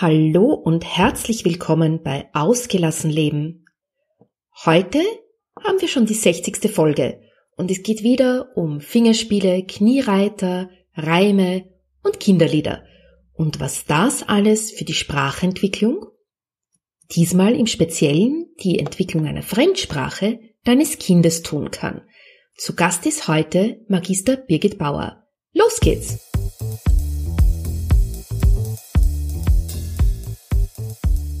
Hallo und herzlich willkommen bei Ausgelassen Leben. Heute haben wir schon die 60. Folge und es geht wieder um Fingerspiele, Kniereiter, Reime und Kinderlieder. Und was das alles für die Sprachentwicklung? Diesmal im Speziellen die Entwicklung einer Fremdsprache deines Kindes tun kann. Zu Gast ist heute Magister Birgit Bauer. Los geht's!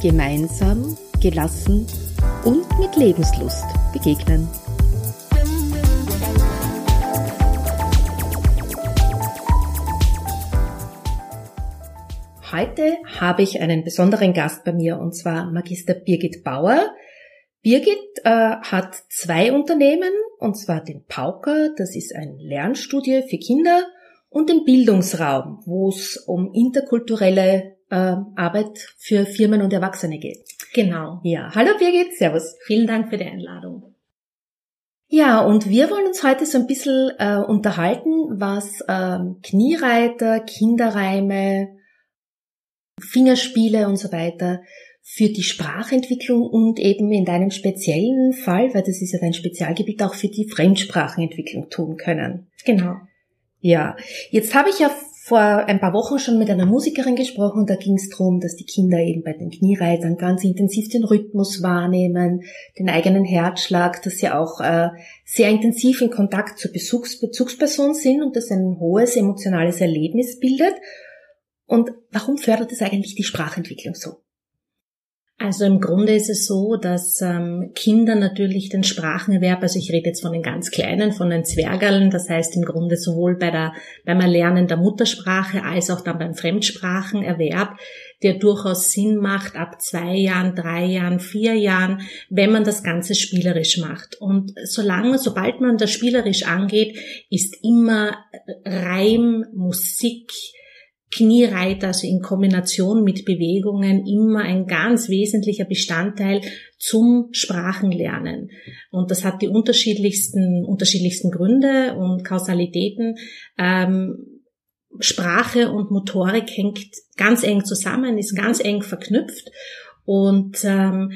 gemeinsam, gelassen und mit Lebenslust begegnen. Heute habe ich einen besonderen Gast bei mir und zwar Magister Birgit Bauer. Birgit äh, hat zwei Unternehmen und zwar den Pauker, das ist ein Lernstudie für Kinder und den Bildungsraum, wo es um interkulturelle äh, Arbeit für Firmen und Erwachsene geht. Genau. Ja, hallo Birgit, servus. Vielen Dank für die Einladung. Ja, und wir wollen uns heute so ein bisschen äh, unterhalten, was ähm, Kniereiter, Kinderreime, Fingerspiele und so weiter für die Sprachentwicklung und eben in deinem speziellen Fall, weil das ist ja dein Spezialgebiet, auch für die Fremdsprachenentwicklung tun können. Genau. Ja, jetzt habe ich ja vor ein paar Wochen schon mit einer Musikerin gesprochen. Da ging es darum, dass die Kinder eben bei den Kniereitern ganz intensiv den Rhythmus wahrnehmen, den eigenen Herzschlag, dass sie auch äh, sehr intensiv in Kontakt zur Bezugs Bezugsperson sind und das ein hohes emotionales Erlebnis bildet. Und warum fördert es eigentlich die Sprachentwicklung so? Also im Grunde ist es so, dass ähm, Kinder natürlich den Sprachenerwerb, also ich rede jetzt von den ganz Kleinen, von den Zwergerlen, das heißt im Grunde sowohl bei der, beim Erlernen der Muttersprache als auch dann beim Fremdsprachenerwerb, der durchaus Sinn macht ab zwei Jahren, drei Jahren, vier Jahren, wenn man das Ganze spielerisch macht. Und solange, sobald man das spielerisch angeht, ist immer Reim, Musik, Kniereiter, also in Kombination mit Bewegungen, immer ein ganz wesentlicher Bestandteil zum Sprachenlernen. Und das hat die unterschiedlichsten, unterschiedlichsten Gründe und Kausalitäten. Ähm, Sprache und Motorik hängt ganz eng zusammen, ist ganz eng verknüpft. Und ähm,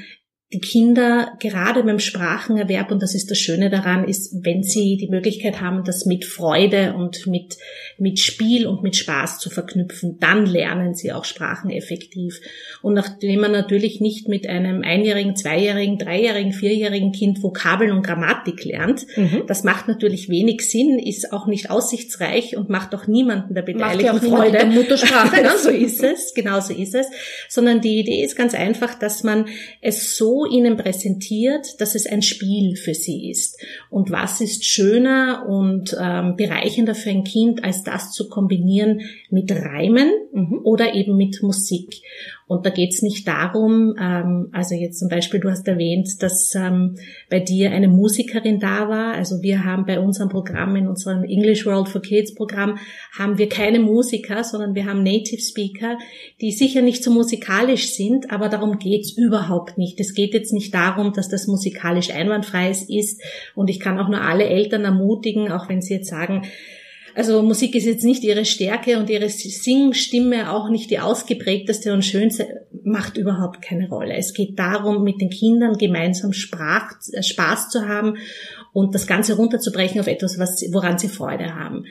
die Kinder gerade beim Sprachenerwerb, und das ist das Schöne daran, ist, wenn sie die Möglichkeit haben, das mit Freude und mit, mit Spiel und mit Spaß zu verknüpfen, dann lernen sie auch Sprachen effektiv. Und nachdem man natürlich nicht mit einem einjährigen, zweijährigen, dreijährigen, vierjährigen Kind Vokabeln und Grammatik lernt, mhm. das macht natürlich wenig Sinn, ist auch nicht aussichtsreich und macht auch niemanden der Beteiligten macht ja auch Freude. Der Muttersprache, ne? so ist es, genau so ist es. Sondern die Idee ist ganz einfach, dass man es so ihnen präsentiert, dass es ein Spiel für sie ist. Und was ist schöner und ähm, bereichender für ein Kind, als das zu kombinieren mit Reimen mhm. oder eben mit Musik. Und da geht es nicht darum, ähm, also jetzt zum Beispiel, du hast erwähnt, dass ähm, bei dir eine Musikerin da war. Also wir haben bei unserem Programm, in unserem English World for Kids Programm, haben wir keine Musiker, sondern wir haben Native Speaker, die sicher nicht so musikalisch sind, aber darum geht's überhaupt nicht. Es geht jetzt nicht darum, dass das musikalisch einwandfrei ist. Und ich kann auch nur alle Eltern ermutigen, auch wenn sie jetzt sagen, also Musik ist jetzt nicht ihre Stärke und ihre Singstimme auch nicht die ausgeprägteste und schönste, macht überhaupt keine Rolle. Es geht darum, mit den Kindern gemeinsam Sprach, äh, Spaß zu haben und das Ganze runterzubrechen auf etwas, was, woran sie Freude haben.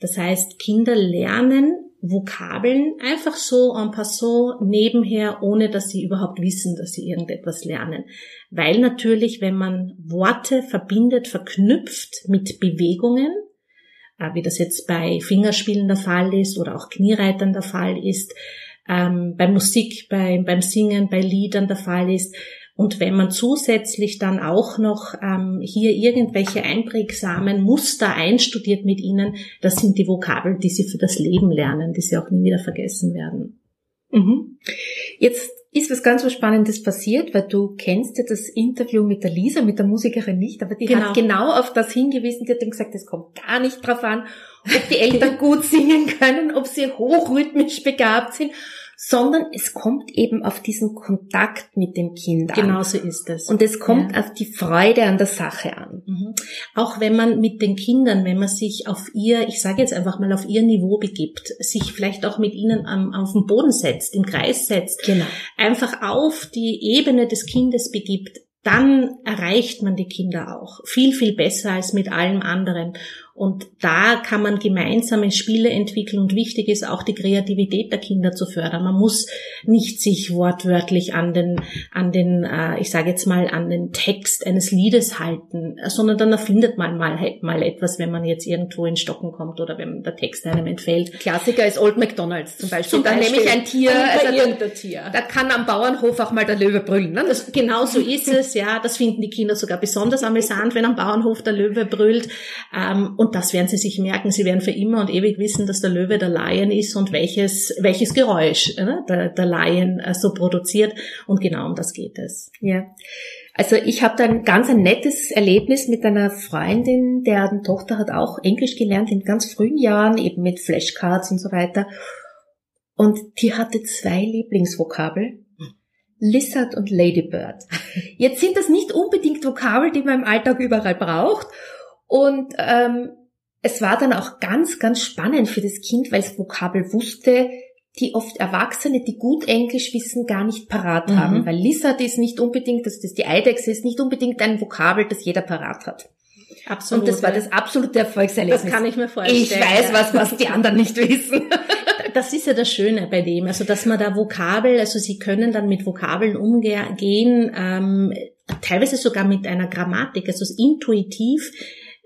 Das heißt, Kinder lernen Vokabeln einfach so en passant nebenher, ohne dass sie überhaupt wissen, dass sie irgendetwas lernen. Weil natürlich, wenn man Worte verbindet, verknüpft mit Bewegungen, wie das jetzt bei Fingerspielen der Fall ist oder auch Kniereitern der Fall ist, ähm, bei Musik, bei, beim Singen, bei Liedern der Fall ist. Und wenn man zusätzlich dann auch noch ähm, hier irgendwelche einprägsamen Muster einstudiert mit ihnen, das sind die Vokabeln, die sie für das Leben lernen, die sie auch nie wieder vergessen werden. Mhm. Jetzt ist was ganz was Spannendes passiert, weil du kennst ja das Interview mit der Lisa, mit der Musikerin nicht, aber die genau. hat genau auf das hingewiesen, die hat ihm gesagt, es kommt gar nicht drauf an, ob die Eltern gut singen können, ob sie hochrhythmisch begabt sind, sondern es kommt eben auf diesen Kontakt mit dem Kind an. Genau so ist es. Und es kommt ja. auf die Freude an der Sache an. Mhm. Auch wenn man mit den Kindern, wenn man sich auf ihr, ich sage jetzt einfach mal auf ihr Niveau begibt, sich vielleicht auch mit ihnen am, auf den Boden setzt, im Kreis setzt, genau. einfach auf die Ebene des Kindes begibt, dann erreicht man die Kinder auch viel, viel besser als mit allem anderen. Und da kann man gemeinsame Spiele entwickeln und wichtig ist auch die Kreativität der Kinder zu fördern. Man muss nicht sich wortwörtlich an den, an den, äh, ich sage jetzt mal, an den Text eines Liedes halten, sondern dann erfindet man mal, mal etwas, wenn man jetzt irgendwo in Stocken kommt oder wenn der Text einem entfällt. Klassiker ist Old MacDonalds zum Beispiel. Zum da nehme ich ein Tier, also irgendein Tier. Da kann am Bauernhof auch mal der Löwe brüllen. Ne? Das, genau so ist es, ja. Das finden die Kinder sogar besonders amüsant, wenn am Bauernhof der Löwe brüllt. Ähm, und das werden sie sich merken. Sie werden für immer und ewig wissen, dass der Löwe der Lion ist und welches, welches Geräusch ne, der, der Lion äh, so produziert. Und genau um das geht es. Ja. Also ich habe da ein ganz ein nettes Erlebnis mit einer Freundin, deren Tochter hat auch Englisch gelernt in ganz frühen Jahren, eben mit Flashcards und so weiter. Und die hatte zwei Lieblingsvokabel. Lizard und Ladybird. Jetzt sind das nicht unbedingt Vokabel, die man im Alltag überall braucht. Und ähm, es war dann auch ganz, ganz spannend für das Kind, weil es Vokabel wusste, die oft Erwachsene, die gut Englisch wissen, gar nicht parat mhm. haben. Weil Lizard ist nicht unbedingt, dass das die Eidechse ist nicht unbedingt ein Vokabel, das jeder parat hat. Absolut. Und das war das absolute Erfolgserlebnis. Das kann ich mir vorstellen. Ich weiß was, was die anderen nicht wissen. Das ist ja das Schöne bei dem, also dass man da Vokabel, also sie können dann mit Vokabeln umgehen, ähm, teilweise sogar mit einer Grammatik, also intuitiv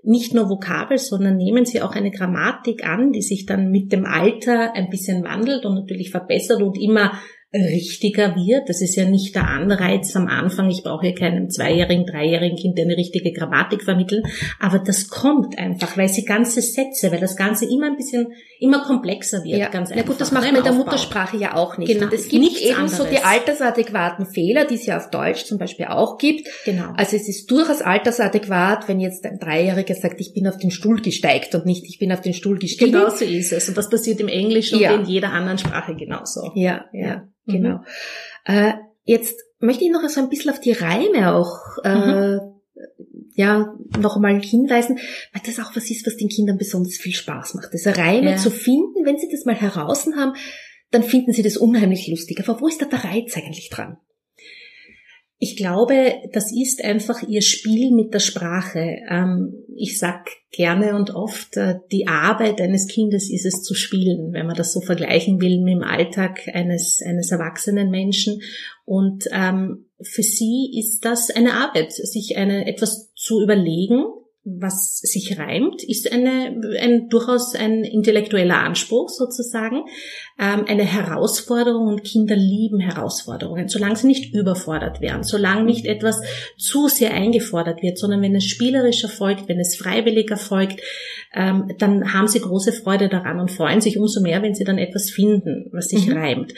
nicht nur Vokabel, sondern nehmen sie auch eine Grammatik an, die sich dann mit dem Alter ein bisschen wandelt und natürlich verbessert und immer richtiger wird. Das ist ja nicht der Anreiz am Anfang. Ich brauche hier keinem zweijährigen, dreijährigen Kind eine richtige Grammatik vermitteln. Aber das kommt einfach, weil sie ganze Sätze, weil das Ganze immer ein bisschen, immer komplexer wird. Ja, ganz einfach. Ja gut, das macht man in der Muttersprache ja auch nicht. Genau. Und es gibt eben anderes. so die altersadäquaten Fehler, die es ja auf Deutsch zum Beispiel auch gibt. Genau. Also es ist durchaus altersadäquat, wenn jetzt ein Dreijähriger sagt, ich bin auf den Stuhl gesteigt und nicht, ich bin auf den Stuhl gestiegen. Genau so ist es. Und das passiert im Englischen ja. und in jeder anderen Sprache genauso. Ja, ja. Genau. Mhm. Äh, jetzt möchte ich noch so ein bisschen auf die Reime auch äh, mhm. ja noch einmal hinweisen, weil das auch was ist, was den Kindern besonders viel Spaß macht. Diese Reime ja. zu finden, wenn sie das mal heraus haben, dann finden sie das unheimlich lustig. Aber wo ist da der Reiz eigentlich dran? Ich glaube, das ist einfach ihr Spiel mit der Sprache. Ähm, ich sag gerne und oft, äh, die Arbeit eines Kindes ist es zu spielen, wenn man das so vergleichen will mit dem Alltag eines, eines erwachsenen Menschen. Und ähm, für sie ist das eine Arbeit, sich eine, etwas zu überlegen, was sich reimt, ist eine, ein, durchaus ein intellektueller Anspruch sozusagen, ähm, eine Herausforderung und Kinder lieben Herausforderungen, solange sie nicht überfordert werden, solange nicht etwas zu sehr eingefordert wird, sondern wenn es spielerisch erfolgt, wenn es freiwillig erfolgt, ähm, dann haben sie große Freude daran und freuen sich umso mehr, wenn sie dann etwas finden, was sich mhm. reimt.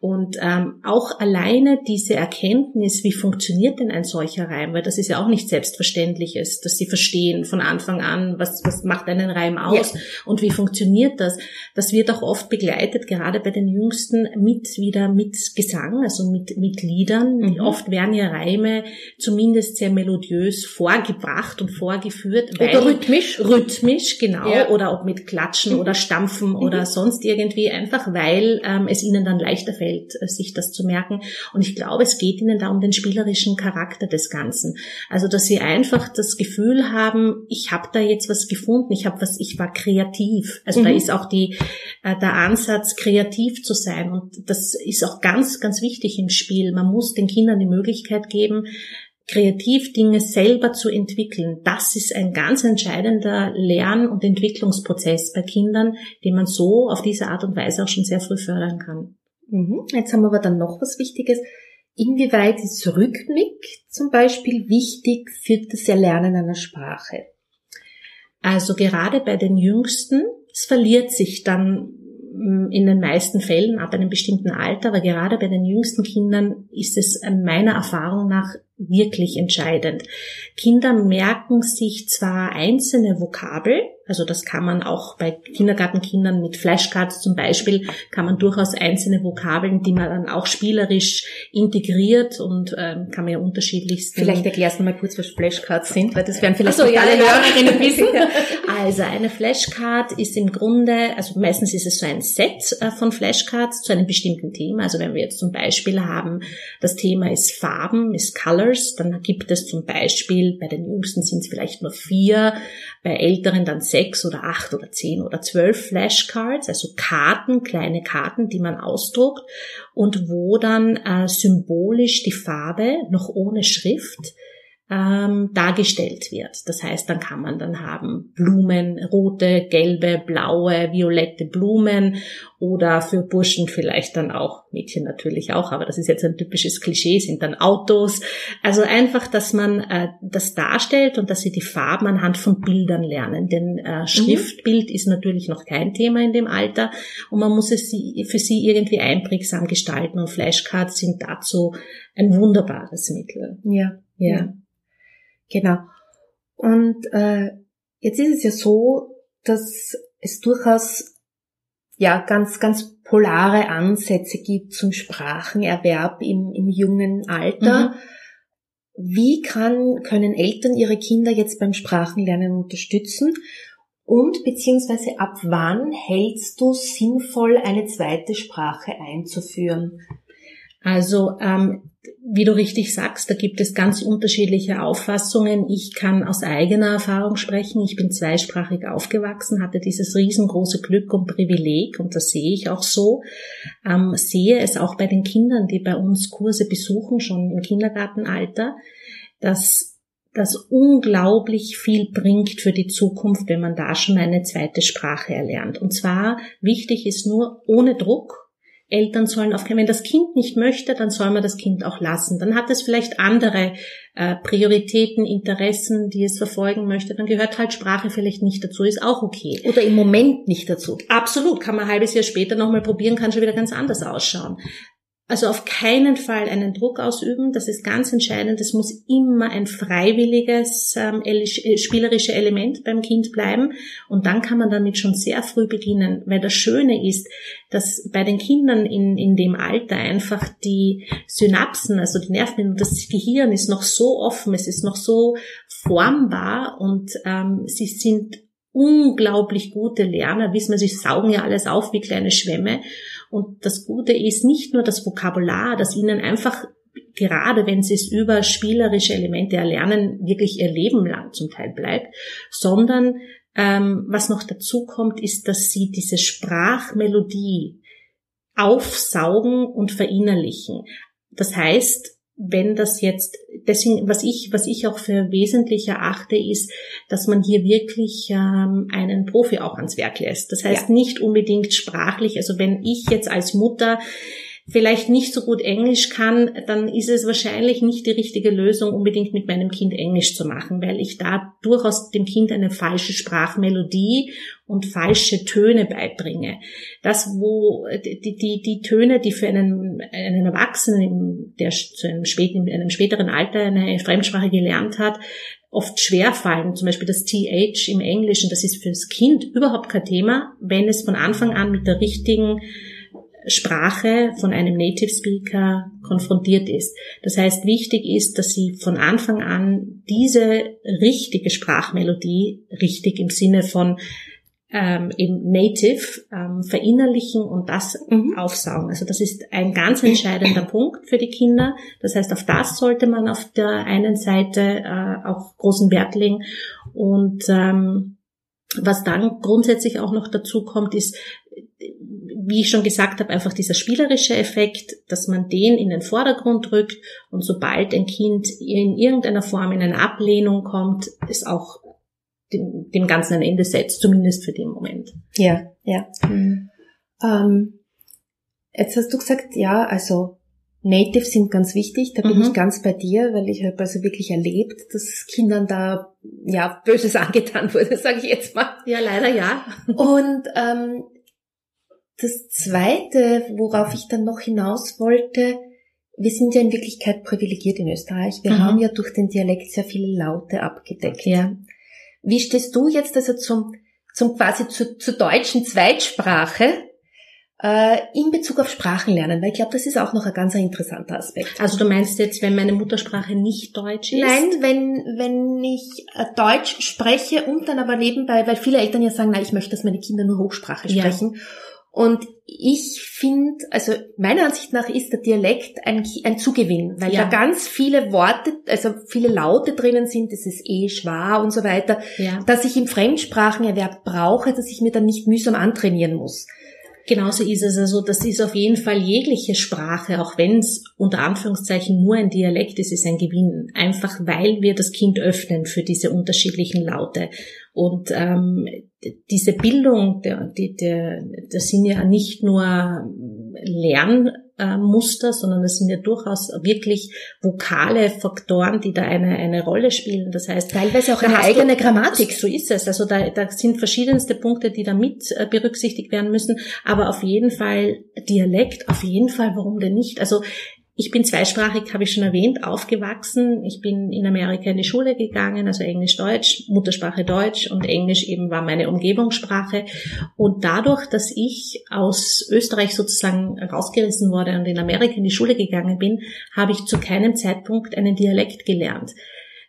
Und ähm, auch alleine diese Erkenntnis, wie funktioniert denn ein solcher Reim, weil das ist ja auch nicht selbstverständlich ist, dass sie verstehen von Anfang an, was, was macht einen Reim aus ja. und wie funktioniert das. Das wird auch oft begleitet, gerade bei den Jüngsten, mit wieder mit Gesang, also mit, mit Liedern. Mhm. Oft werden ja Reime zumindest sehr melodiös vorgebracht und vorgeführt. Oder rhythmisch. Rhythmisch, genau. Ja. Oder ob mit Klatschen mhm. oder Stampfen mhm. oder sonst irgendwie, einfach weil ähm, es ihnen dann leichter fällt äh, sich das zu merken. Und ich glaube, es geht ihnen da um den spielerischen Charakter des Ganzen. Also, dass sie einfach das Gefühl haben, ich habe da jetzt was gefunden, ich habe was, ich war kreativ. Also mhm. da ist auch die, äh, der Ansatz, kreativ zu sein. Und das ist auch ganz, ganz wichtig im Spiel. Man muss den Kindern die Möglichkeit geben, kreativ Dinge selber zu entwickeln. Das ist ein ganz entscheidender Lern- und Entwicklungsprozess bei Kindern, den man so auf diese Art und Weise auch schon sehr früh fördern kann. Mhm. Jetzt haben wir aber dann noch was Wichtiges. Inwieweit ist Rhythmik zum Beispiel wichtig für das Erlernen einer Sprache? Also gerade bei den Jüngsten, es verliert sich dann in den meisten Fällen ab einem bestimmten Alter, aber gerade bei den jüngsten Kindern ist es meiner Erfahrung nach wirklich entscheidend. Kinder merken sich zwar einzelne Vokabel, also das kann man auch bei Kindergartenkindern mit Flashcards zum Beispiel, kann man durchaus einzelne Vokabeln, die man dann auch spielerisch integriert und ähm, kann man ja unterschiedlichst. Vielleicht erklärst du mal kurz, was Flashcards sind, weil das werden vielleicht so, ja, alle Hörerinnen wissen. Also eine Flashcard ist im Grunde, also meistens ist es so ein Set äh, von Flashcards zu einem bestimmten Thema. Also wenn wir jetzt zum Beispiel haben, das Thema ist Farben, ist Colors, dann gibt es zum Beispiel, bei den Jüngsten sind es vielleicht nur vier, bei Älteren dann sechs oder acht oder zehn oder zwölf Flashcards, also Karten, kleine Karten, die man ausdruckt und wo dann äh, symbolisch die Farbe noch ohne Schrift ähm, dargestellt wird. Das heißt, dann kann man dann haben Blumen, rote, gelbe, blaue, violette Blumen oder für Burschen vielleicht dann auch, Mädchen natürlich auch, aber das ist jetzt ein typisches Klischee, sind dann Autos. Also einfach, dass man äh, das darstellt und dass sie die Farben anhand von Bildern lernen. Denn äh, mhm. Schriftbild mhm. ist natürlich noch kein Thema in dem Alter und man muss es für sie irgendwie einprägsam gestalten und Flashcards sind dazu ein wunderbares Mittel. Ja, ja. ja. Genau. Und äh, jetzt ist es ja so, dass es durchaus ja ganz ganz polare Ansätze gibt zum Sprachenerwerb im, im jungen Alter. Mhm. Wie kann, können Eltern ihre Kinder jetzt beim Sprachenlernen unterstützen? Und beziehungsweise ab wann hältst du sinnvoll, eine zweite Sprache einzuführen? Also ähm, wie du richtig sagst, da gibt es ganz unterschiedliche Auffassungen. Ich kann aus eigener Erfahrung sprechen. Ich bin zweisprachig aufgewachsen, hatte dieses riesengroße Glück und Privileg und das sehe ich auch so. Ähm, sehe es auch bei den Kindern, die bei uns Kurse besuchen, schon im Kindergartenalter, dass das unglaublich viel bringt für die Zukunft, wenn man da schon eine zweite Sprache erlernt. Und zwar wichtig ist nur ohne Druck Eltern sollen aufgehen. Wenn das Kind nicht möchte, dann soll man das Kind auch lassen. Dann hat es vielleicht andere äh, Prioritäten, Interessen, die es verfolgen möchte. Dann gehört halt Sprache vielleicht nicht dazu, ist auch okay. Oder im Moment nicht dazu. Absolut, kann man ein halbes Jahr später nochmal probieren, kann schon wieder ganz anders ausschauen. Also auf keinen Fall einen Druck ausüben, das ist ganz entscheidend. Es muss immer ein freiwilliges, ähm, äh, spielerische Element beim Kind bleiben. Und dann kann man damit schon sehr früh beginnen. Weil das Schöne ist, dass bei den Kindern in, in dem Alter einfach die Synapsen, also die Nerven, das Gehirn ist noch so offen, es ist noch so formbar und ähm, sie sind unglaublich gute Lerner, wissen wir, sie saugen ja alles auf wie kleine Schwämme. Und das Gute ist nicht nur das Vokabular, das ihnen einfach gerade wenn sie es über spielerische Elemente erlernen, wirklich ihr Leben lang zum Teil bleibt, sondern ähm, was noch dazu kommt, ist, dass sie diese Sprachmelodie aufsaugen und verinnerlichen. Das heißt, wenn das jetzt, deswegen, was ich, was ich auch für wesentlich erachte, ist, dass man hier wirklich ähm, einen Profi auch ans Werk lässt. Das heißt ja. nicht unbedingt sprachlich. Also wenn ich jetzt als Mutter vielleicht nicht so gut Englisch kann, dann ist es wahrscheinlich nicht die richtige Lösung, unbedingt mit meinem Kind Englisch zu machen, weil ich da durchaus dem Kind eine falsche Sprachmelodie und falsche Töne beibringe. Das, wo die, die, die Töne, die für einen, einen Erwachsenen, der zu einem, späten, in einem späteren Alter eine Fremdsprache gelernt hat, oft schwer fallen, zum Beispiel das TH im Englischen, das ist für das Kind überhaupt kein Thema, wenn es von Anfang an mit der richtigen Sprache von einem Native Speaker konfrontiert ist. Das heißt, wichtig ist, dass sie von Anfang an diese richtige Sprachmelodie, richtig im Sinne von ähm, im Native ähm, verinnerlichen und das mhm. aufsaugen. Also das ist ein ganz entscheidender Punkt für die Kinder. Das heißt, auf das sollte man auf der einen Seite äh, auch großen Wert legen und ähm, was dann grundsätzlich auch noch dazu kommt, ist wie ich schon gesagt habe, einfach dieser spielerische Effekt, dass man den in den Vordergrund rückt und sobald ein Kind in irgendeiner Form in eine Ablehnung kommt, ist auch dem, dem Ganzen ein Ende setzt, zumindest für den Moment. Ja, ja. Mhm. Ähm, jetzt hast du gesagt, ja, also Native sind ganz wichtig, da bin mhm. ich ganz bei dir, weil ich habe also wirklich erlebt, dass Kindern da ja Böses angetan wurde, sage ich jetzt mal. Ja, leider ja. Und ähm, das Zweite, worauf ich dann noch hinaus wollte, wir sind ja in Wirklichkeit privilegiert in Österreich. Wir mhm. haben ja durch den Dialekt sehr viele Laute abgedeckt. Ja. Wie stehst du jetzt also zum, zum quasi zur, zur deutschen Zweitsprache äh, in Bezug auf Sprachenlernen? Weil ich glaube, das ist auch noch ein ganz interessanter Aspekt. Also du meinst jetzt, wenn meine Muttersprache nicht Deutsch ist? Nein, wenn, wenn ich äh, Deutsch spreche und dann aber nebenbei, weil viele Eltern ja sagen, na, ich möchte, dass meine Kinder nur Hochsprache sprechen. Ja. Und ich finde, also meiner Ansicht nach ist der Dialekt ein, ein Zugewinn, weil ja. da ganz viele Worte, also viele Laute drinnen sind, das ist eh schwa und so weiter, ja. dass ich im Fremdsprachenerwerb brauche, dass ich mir dann nicht mühsam antrainieren muss. Genauso ist es also, das ist auf jeden Fall jegliche Sprache, auch wenn es unter Anführungszeichen nur ein Dialekt ist, ist ein Gewinn. Einfach weil wir das Kind öffnen für diese unterschiedlichen Laute. Und ähm, diese Bildung, der, die, der, das sind ja nicht nur Lernmuster, sondern das sind ja durchaus wirklich vokale Faktoren, die da eine, eine Rolle spielen. Das heißt, teilweise auch eine eigene du, Grammatik. So ist es. Also da, da sind verschiedenste Punkte, die da mit äh, berücksichtigt werden müssen. Aber auf jeden Fall Dialekt, auf jeden Fall, warum denn nicht? Also ich bin zweisprachig, habe ich schon erwähnt, aufgewachsen. Ich bin in Amerika in die Schule gegangen, also Englisch-Deutsch, Muttersprache Deutsch und Englisch eben war meine Umgebungssprache. Und dadurch, dass ich aus Österreich sozusagen rausgerissen wurde und in Amerika in die Schule gegangen bin, habe ich zu keinem Zeitpunkt einen Dialekt gelernt.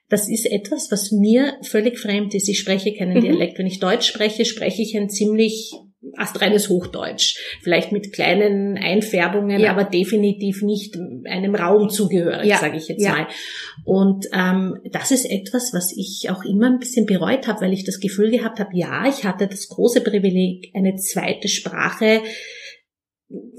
Das ist etwas, was mir völlig fremd ist. Ich spreche keinen mhm. Dialekt. Wenn ich Deutsch spreche, spreche ich ein ziemlich astreines Hochdeutsch. Vielleicht mit kleinen Einfärbungen, ja. aber definitiv nicht einem Raum zugehörig, ja. sage ich jetzt ja. mal. Und ähm, das ist etwas, was ich auch immer ein bisschen bereut habe, weil ich das Gefühl gehabt habe, ja, ich hatte das große Privileg, eine zweite Sprache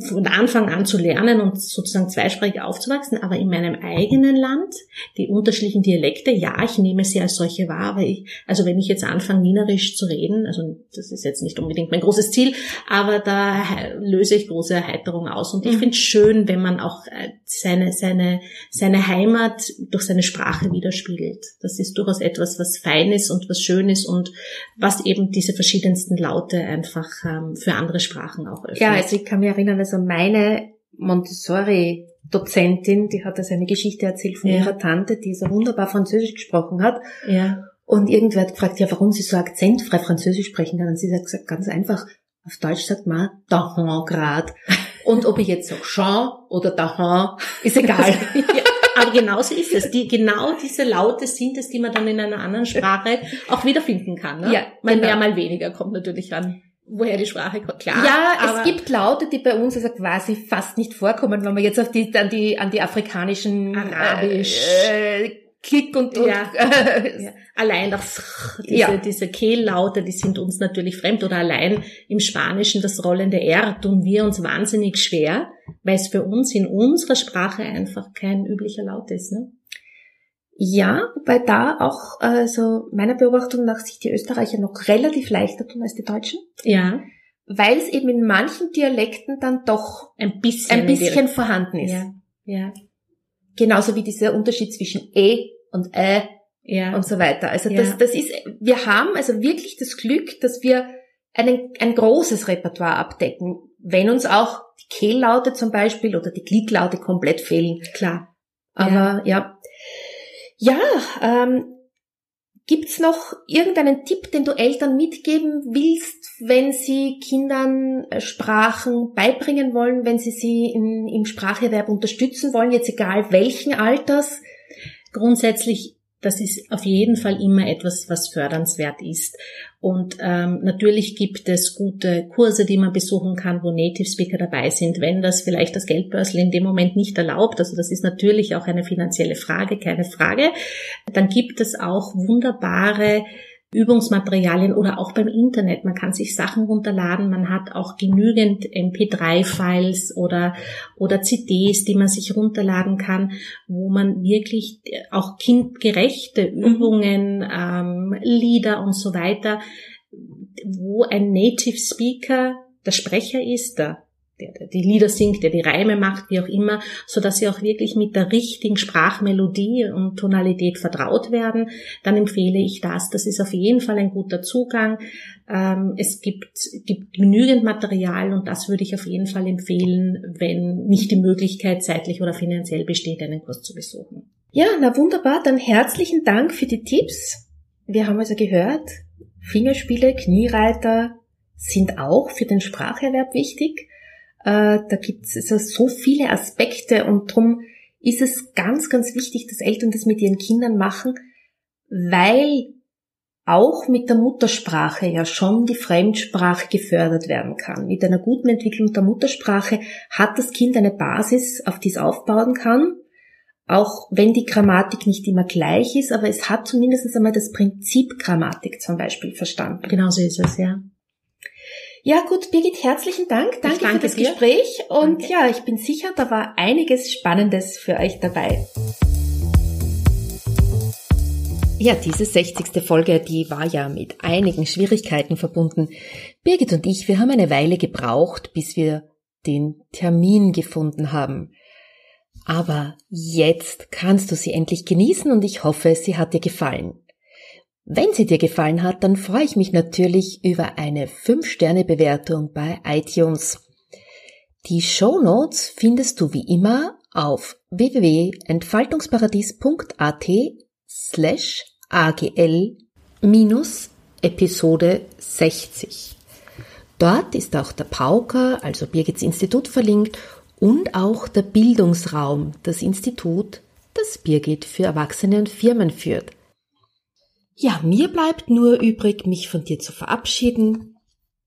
von Anfang an zu lernen und sozusagen zweisprachig aufzuwachsen, aber in meinem eigenen Land, die unterschiedlichen Dialekte, ja, ich nehme sie als solche wahr, weil ich, also wenn ich jetzt anfange, Wienerisch zu reden, also das ist jetzt nicht unbedingt mein großes Ziel, aber da löse ich große Erheiterung aus und ich mhm. finde es schön, wenn man auch äh, seine, seine, seine Heimat durch seine Sprache widerspiegelt. Das ist durchaus etwas, was fein ist und was schön ist und was eben diese verschiedensten Laute einfach ähm, für andere Sprachen auch öffnet. Ja, also ich kann mir erinnern, also meine Montessori Dozentin, die hat also eine Geschichte erzählt von ja. ihrer Tante, die so wunderbar Französisch gesprochen hat. Ja. Und irgendwer hat gefragt, ja, warum sie so akzentfrei Französisch sprechen kann. Und sie hat gesagt, ganz einfach, auf Deutsch sagt man dahin grad. Und ob ich jetzt sage Jean oder dahin, ist egal. ja, aber genauso ist es. Die, genau diese Laute sind es, die man dann in einer anderen Sprache auch wiederfinden kann. Ne? Ja, mal genau. mehr, mal weniger kommt natürlich an woher die Sprache kommt. Klar. Ja, es gibt Laute, die bei uns also quasi fast nicht vorkommen, wenn man jetzt auf die, an die, an die afrikanischen Arabisch. Äh, äh, Klick und, und ja. ja. allein das diese, ja. diese Kehllaute, die sind uns natürlich fremd oder allein im Spanischen das rollende R tun wir uns wahnsinnig schwer, weil es für uns in unserer Sprache einfach kein üblicher Laut ist. Ne? Ja, wobei da auch, also meiner Beobachtung nach, sich die Österreicher noch relativ leichter tun als die Deutschen. Ja. Weil es eben in manchen Dialekten dann doch ein bisschen, ein bisschen vorhanden ist. Ja. ja. Genauso wie dieser Unterschied zwischen E und Ä ja. und so weiter. Also das, ja. das ist, wir haben also wirklich das Glück, dass wir einen, ein großes Repertoire abdecken, wenn uns auch die Kehllaute zum Beispiel oder die Klicklaute komplett fehlen. Klar. Aber ja, ja ja, ähm, gibt's noch irgendeinen Tipp, den du Eltern mitgeben willst, wenn sie Kindern äh, Sprachen beibringen wollen, wenn sie sie in, im Spracherwerb unterstützen wollen, jetzt egal welchen Alters? Grundsätzlich das ist auf jeden Fall immer etwas, was fördernswert ist. Und ähm, natürlich gibt es gute Kurse, die man besuchen kann, wo Native Speaker dabei sind, wenn das vielleicht das Geldbörsel in dem Moment nicht erlaubt. Also das ist natürlich auch eine finanzielle Frage, keine Frage. Dann gibt es auch wunderbare Übungsmaterialien oder auch beim Internet. Man kann sich Sachen runterladen. Man hat auch genügend MP3-Files oder, oder CDs, die man sich runterladen kann, wo man wirklich auch kindgerechte mhm. Übungen, ähm, Lieder und so weiter, wo ein Native Speaker der Sprecher ist, der der die Lieder singt, der die Reime macht, wie auch immer, so dass sie auch wirklich mit der richtigen Sprachmelodie und Tonalität vertraut werden, dann empfehle ich das. Das ist auf jeden Fall ein guter Zugang. Ähm, es gibt, gibt genügend Material und das würde ich auf jeden Fall empfehlen, wenn nicht die Möglichkeit zeitlich oder finanziell besteht, einen Kurs zu besuchen. Ja, na wunderbar. Dann herzlichen Dank für die Tipps. Wir haben also gehört, Fingerspiele, Kniereiter sind auch für den Spracherwerb wichtig. Äh, da gibt es also so viele Aspekte und darum ist es ganz, ganz wichtig, dass Eltern das mit ihren Kindern machen, weil auch mit der Muttersprache ja schon die Fremdsprache gefördert werden kann. Mit einer guten Entwicklung der Muttersprache hat das Kind eine Basis, auf die es aufbauen kann, auch wenn die Grammatik nicht immer gleich ist, aber es hat zumindest einmal das Prinzip Grammatik zum Beispiel verstanden. Genau so ist es, ja. Ja gut, Birgit, herzlichen Dank. Danke, danke für das dir. Gespräch. Und danke. ja, ich bin sicher, da war einiges Spannendes für euch dabei. Ja, diese 60. Folge, die war ja mit einigen Schwierigkeiten verbunden. Birgit und ich, wir haben eine Weile gebraucht, bis wir den Termin gefunden haben. Aber jetzt kannst du sie endlich genießen und ich hoffe, sie hat dir gefallen. Wenn sie dir gefallen hat, dann freue ich mich natürlich über eine 5-Sterne-Bewertung bei iTunes. Die Show Notes findest du wie immer auf www.entfaltungsparadies.at slash agl minus Episode 60. Dort ist auch der Pauker, also Birgits Institut verlinkt und auch der Bildungsraum, das Institut, das Birgit für Erwachsene und Firmen führt. Ja, mir bleibt nur übrig, mich von dir zu verabschieden.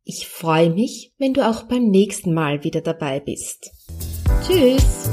Ich freue mich, wenn du auch beim nächsten Mal wieder dabei bist. Tschüss!